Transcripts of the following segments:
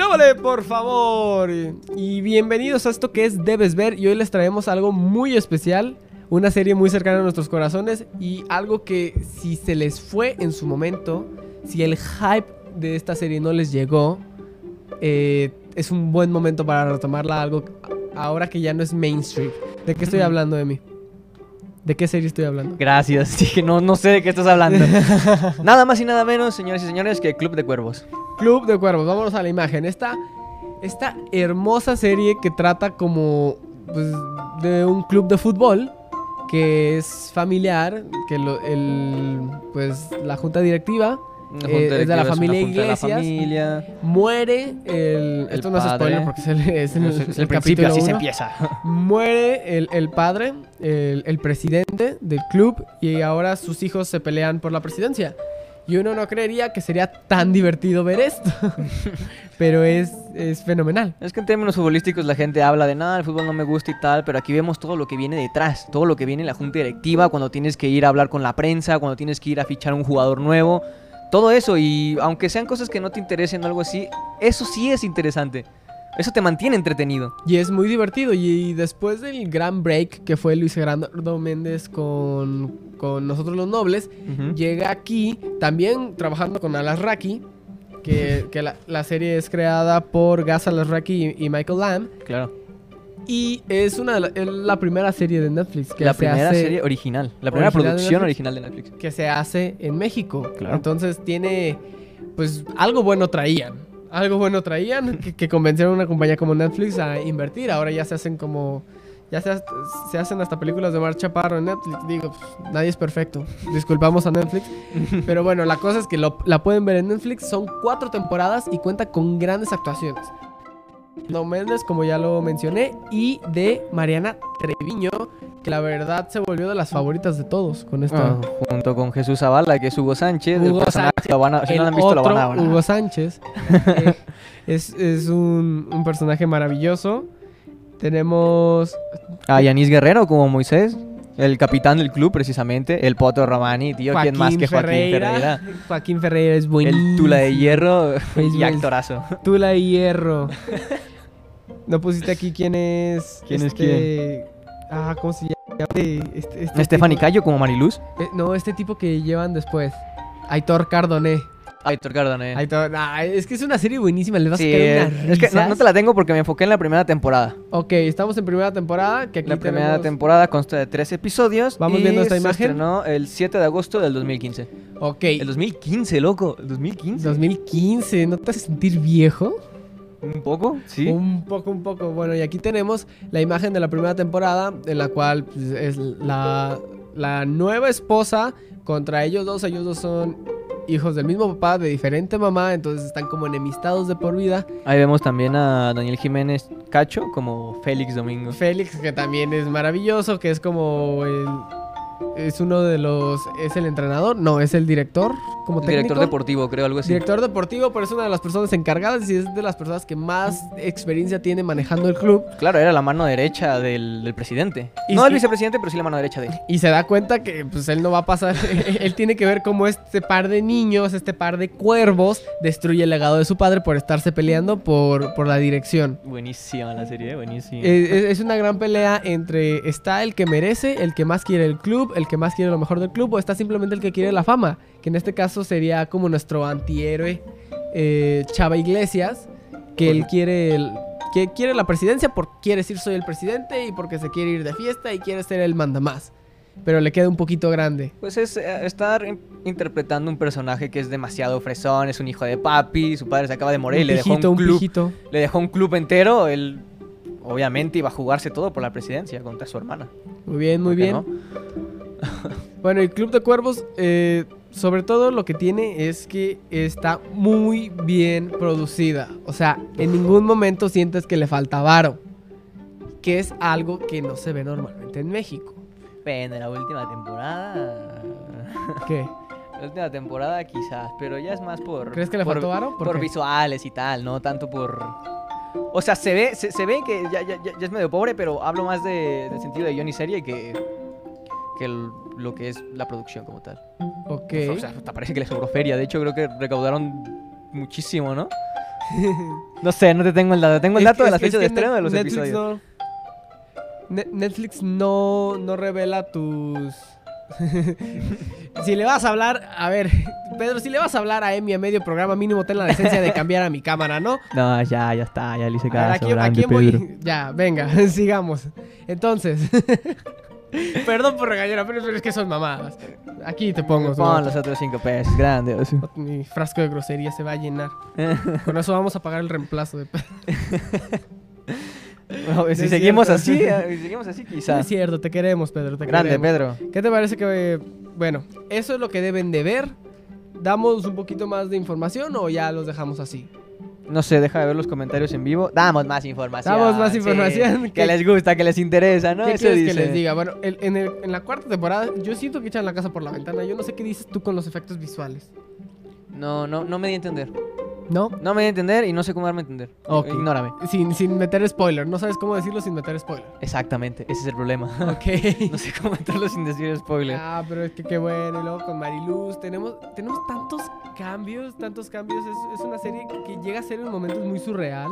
¡Grábale, por favor! Y bienvenidos a esto que es Debes Ver. Y hoy les traemos algo muy especial. Una serie muy cercana a nuestros corazones. Y algo que si se les fue en su momento, si el hype de esta serie no les llegó, eh, es un buen momento para retomarla. Algo ahora que ya no es mainstream. ¿De qué estoy hablando de mí? ¿De qué serie estoy hablando? Gracias, dije, no, no sé de qué estás hablando. nada más y nada menos, señores y señores, que Club de Cuervos. Club de Cuervos, vámonos a la imagen. Esta, esta hermosa serie que trata como pues, de un club de fútbol que es familiar, que lo- el, pues, la junta directiva eh, es de la familia de la Iglesias. familia. muere el, El esto no es spoiler porque es el, es el- Es el, principio, así se uno. empieza. Muere el, el padre, el, el presidente del club, y ahora sus hijos se pelean por la presidencia. Y uno no creería que sería tan divertido ver esto. Pero es, es fenomenal. Es que en términos futbolísticos la gente habla de nada, el fútbol no me gusta y tal, pero aquí vemos todo lo que viene detrás, todo lo que viene en la junta directiva, cuando tienes que ir a hablar con la prensa, cuando tienes que ir a fichar un jugador nuevo, todo eso y aunque sean cosas que no te interesen o algo así, eso sí es interesante. Eso te mantiene entretenido. Y es muy divertido. Y después del gran break que fue Luis Gerardo Méndez con, con Nosotros los Nobles, llega aquí también trabajando con Alasraki. Que, que la, la serie es creada por Gas Alasraki y, y Michael Lamb. Claro. Y es una de la, es la primera serie de Netflix que la se primera hace, serie original, la primera original de producción Netflix. original de Netflix. que se hace en México. Claro. Entonces tiene, pues algo bueno traían. Algo bueno traían que, que convencieron a una compañía como Netflix a invertir. Ahora ya se hacen como, ya se, se hacen hasta películas de Mar Chaparro en Netflix. Digo, pues, nadie es perfecto. Disculpamos a Netflix. Pero bueno, la cosa es que lo- la pueden ver en Netflix. Son cuatro temporadas y cuenta con grandes actuaciones. No Méndez, como ya lo mencioné, y de Mariana Treviño, que la verdad se volvió de las favoritas de todos con esta. Ah, junto con Jesús Zavala, que es Hugo Sánchez. el Hugo personaje, Sánchez, lo van a- si no lo han visto, lo van a ver. Hugo Sánchez. eh, es es un, un personaje maravilloso. Tenemos. A Yanis Guerrero como Moisés, el capitán del club precisamente, el Poto Romani, tío, ¿quién más que Joaquín Ferreira? Joaquín Ferreira es buenísimo. El Tula de Hierro Es y actorazo. Tula de Hierro. No pusiste aquí quién es. ¿Quién es este- Ah, ¿cómo se llama? Este, este Stephanie tipo- Cayo como Mariluz. eh, no, este tipo que llevan después. Aitor Cardoné. Aitor Cardone. Aitor, ah, es que es una serie buenísima. Les vas Sí, a caer unas es que no, te la tengo porque me enfoqué en la primera temporada. Ok, estamos en primera temporada. Que aquí La primera tenemos- temporada consta de tres episodios. Vamos y viendo esta se imagen. estrenó el 7 de agosto del 2015. Ok. El 2015, loco. El 2015. 2015, ¿no te hace sentir viejo? Un poco, sí. Un poco, un poco. Bueno, y aquí tenemos la imagen de la primera temporada, en la cual pues, es la, la nueva esposa contra ellos dos. Ellos dos son hijos del mismo papá, de diferente mamá, entonces están como enemistados de por vida. Ahí vemos también a Daniel Jiménez Cacho como Félix Domingo. Félix, que también es maravilloso, que es como el... Es uno de los... ¿Es el entrenador? No, es el director, como técnico. director deportivo, creo, algo así. Director deportivo, pero es una de las personas encargadas y es de las personas que más experiencia tiene manejando el club. Claro, era la mano derecha del, del presidente. Y no sí- del vicepresidente, pero sí la mano derecha de él. Y se da cuenta que pues él no va a pasar. él tiene que ver cómo este par de niños, este par de cuervos, destruye el legado de su padre por estarse peleando por, por la dirección. Buenísima la serie, buenísima. Eh, Es, es una gran pelea entre está el que merece, el que más quiere el club, el que más quiere lo mejor del club, o está simplemente el que quiere la fama, que en este caso sería como nuestro antihéroe eh, Chava Iglesias, que él quiere el- que quiere la presidencia porque quiere decir soy el presidente y porque se quiere ir de fiesta y quiere ser el mandamás. Pero le queda un poquito grande. Pues es eh, estar in- interpretando un personaje que es demasiado fresón, es un hijo de papi, su padre se acaba de morir, un le dejó pijito, un un club, pijito. le dejó un club entero, él obviamente iba a jugarse todo por la presidencia contra su hermana. Muy bien, muy ¿Por qué bien. no? Bueno, el Club de Cuervos, eh, sobre todo lo que tiene es que está muy bien producida. O sea, en ningún momento sientes que le falta varo. Que es algo que no se ve normalmente en México. Depende, la última temporada. ¿Qué? La última temporada quizás, pero ya es más por... ¿Crees que le por- faltó varo? ¿Por Por, visuales y tal, no tanto por... O sea, se ve, se, se ve que ya, ya- ya- es medio pobre, pero hablo más de, del sentido de guion y serie que, que el- lo que es la producción como tal. Ok. O sea, hasta parece que les sobró feria. De hecho, creo que recaudaron muchísimo, ¿no? No sé, no te tengo el dato. Tengo el dato de la fecha de estreno de los Netflix episodios. No, Ne- Netflix no, no revela tus... si le vas a hablar, a ver, Pedro, si le vas a hablar a Emi a medio programa, mínimo ten la decencia de cambiar a mi cámara, ¿no? No, ya, ya está, ya le hice A ver, caso. aquí, grande, aquí voy. Pedro. Ya, venga, sigamos. Entonces, perdón por regañar, pero, pero es que son mamadas. Aquí te pongo. Pon los otros cinco pesos, grande. Mi frasco de grosería se va a llenar. Con eso vamos a pagar el reemplazo de. No, si es seguimos cierto. así, eh, si seguimos así, No quizás. es cierto, te queremos, Pedro. Te Grande, queremos. Pedro. ¿Qué te parece que, bueno, eso es lo que deben de ver? ¿Damos un poquito más de información o ya los dejamos así? No sé, deja de ver los comentarios en vivo. Damos más información. Damos más sí. información. Que ¿Qué- les gusta, que les interesa, ¿no? ¿Qué Eso quieres que dice. les diga? Bueno, el- en, el- en la cuarta temporada yo siento que echan la casa por la ventana. Yo no sé qué dices tú con los efectos visuales. No, no, no me di a entender. ¿No? No me di a entender y no sé cómo darme a entender. Ok. Ignórame. Sin, sin meter spoiler. No sabes cómo decirlo sin meter spoiler. Exactamente, ese es el problema. Ok. no sé cómo meterlo sin decir spoiler. Ah, pero es que qué bueno. Y luego con Mariluz tenemos, tenemos tantos cambios, tantos cambios. Es, es una serie que llega a ser en momentos muy surreal.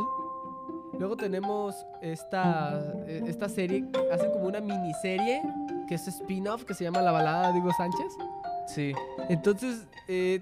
Luego tenemos esta, eh, esta serie, hacen como una miniserie que es spin-off que se llama La balada de Hugo Sánchez. Sí. Entonces, eh,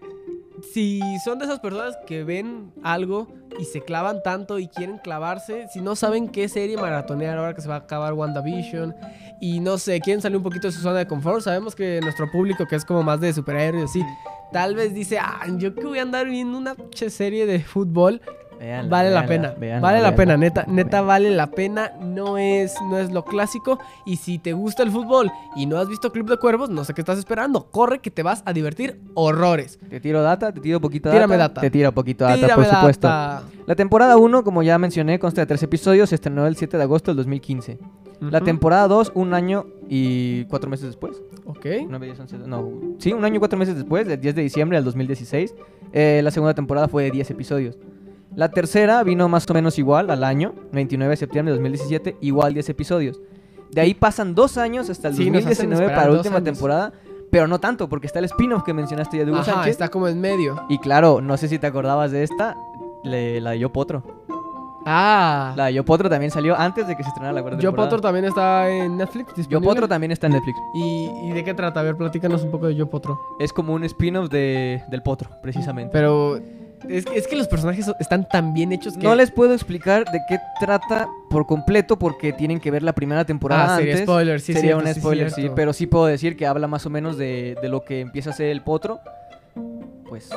si son de esas personas que ven algo y se clavan tanto y quieren clavarse, si no saben qué serie maratonear ahora que se va a acabar WandaVision y no sé, quieren salir un poquito de su zona de confort, sabemos que nuestro público que es como más de superhéroes así, tal vez dice, ah, yo que voy a andar viendo una serie de fútbol, Véanla, vale la véanla, pena, véanla, vale la pena, neta, neta vale la pena, no es, no es lo clásico y si te gusta el fútbol y no has visto Club de Cuervos, no sé qué estás esperando, corre que te vas a divertir horrores. Te tiro data, te tiro poquito Tírame data. data. Te tiro poquito data, Tírame por supuesto. data. La temporada 1, como ya mencioné, consta de tres episodios. Se estrenó el 7 de agosto del 2015. La Ujú. temporada 2, un año y cuatro meses después. Ok. 9, 10, 11, no, sí, un año y cuatro meses después, del 10 de diciembre del 2016. Eh, la segunda temporada fue de 10 episodios. La tercera vino más o menos igual al año, 29 de septiembre de 2017, igual 10 episodios. De ahí pasan dos años hasta el Sí, nos hacen 2019 esperar para la última años. temporada, pero no tanto, porque está el spin-off que mencionaste ya de Hugo Ajá, Sánchez. está como en medio. Y claro, no sé si te acordabas de esta, le- la de Yo Potro. Ah. La de Yo Potro también salió antes de que se estrenara la cuarta Yo temporada. Potro también está en Netflix Yo. Potro también está en Netflix. ¿Y, y de qué trata? A ver, platícanos un poco de Yo Potro. Es como un spin-off de, del Potro, precisamente. Pero es, que- es que los personajes so- están tan bien hechos que... No les puedo explicar de qué trata por completo porque tienen que ver la primera temporada Ah, sería antes. spoiler, sí, Sería cierto, un spoiler, sí, pero sí puedo decir que habla más o menos de, de lo que empieza a ser el potro, pues,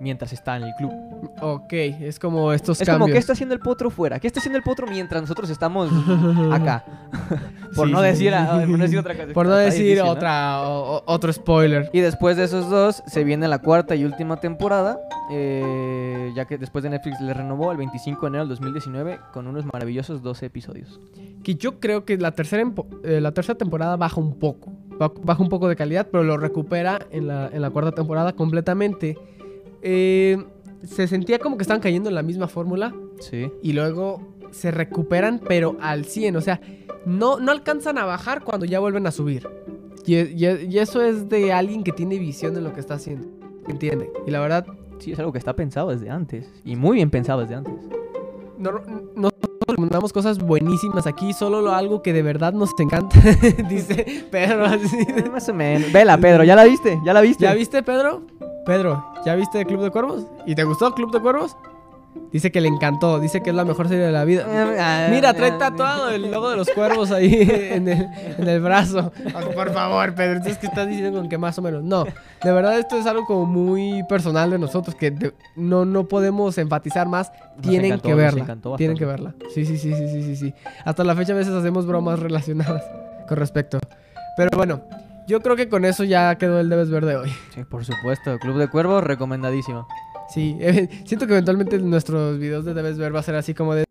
mientras está en el club. Ok, es como estos Es cambios. como, ¿qué está haciendo el potro fuera? ¿Qué está haciendo el potro mientras nosotros estamos acá? por, Sí, no decir, sí. a- por no decir otra cosa. Por no decir difícil, ¿no? otra, o- o- otro spoiler. Y después de esos dos, se viene la cuarta y última temporada, eh, ya que después de Netflix le renovó el 25 de enero del 2019 con unos maravillosos 12 episodios. Que yo creo que la tercera, eh, la tercera temporada baja un poco. Ba- Baja un poco de calidad, pero lo recupera en la, en la cuarta temporada completamente. Eh, se sentía como que estaban cayendo en la misma fórmula Sí. y luego se recuperan, pero al 100. O sea, no, no alcanzan a bajar cuando ya vuelven a subir. Y, y- y eso es de alguien que tiene visión de lo que está haciendo. ¿Entiende? Y la verdad, Sí, es algo que está pensado desde antes. Y muy bien pensado desde antes. no, nosotros recomendamos cosas buenísimas aquí, solo lo, algo que de verdad nos encanta. Dice Pedro así. Eh, Más o menos. Vela, Pedro, ¿ya la viste? ¿Ya la viste? ¿Ya viste, Pedro? Pedro, ¿ya viste Club de Cuervos? ¿Y te gustó Club de Cuervos? Dice que le encantó, dice que es la mejor serie de la vida. Mira, trae tatuado el logo de los cuervos ahí en el, en el brazo. Ah, Por favor, Pedro, entonces, ¿qué estás diciendo con que más o menos? No, de verdad esto es algo como muy personal de nosotros que de- no, no podemos enfatizar más. Nos Tienen encantó, que nos verla. encantó Tienen que verla. Sí, sí, sí, sí, sí, sí, sí. Hasta la fecha a veces hacemos bromas relacionadas con respecto. Pero bueno, yo creo que con eso ya quedó el debes ver de hoy. Sí, por supuesto. Club de Cuervos, recomendadísimo. Sí, eh, siento que eventualmente nuestros videos de debes ver va a ser así como de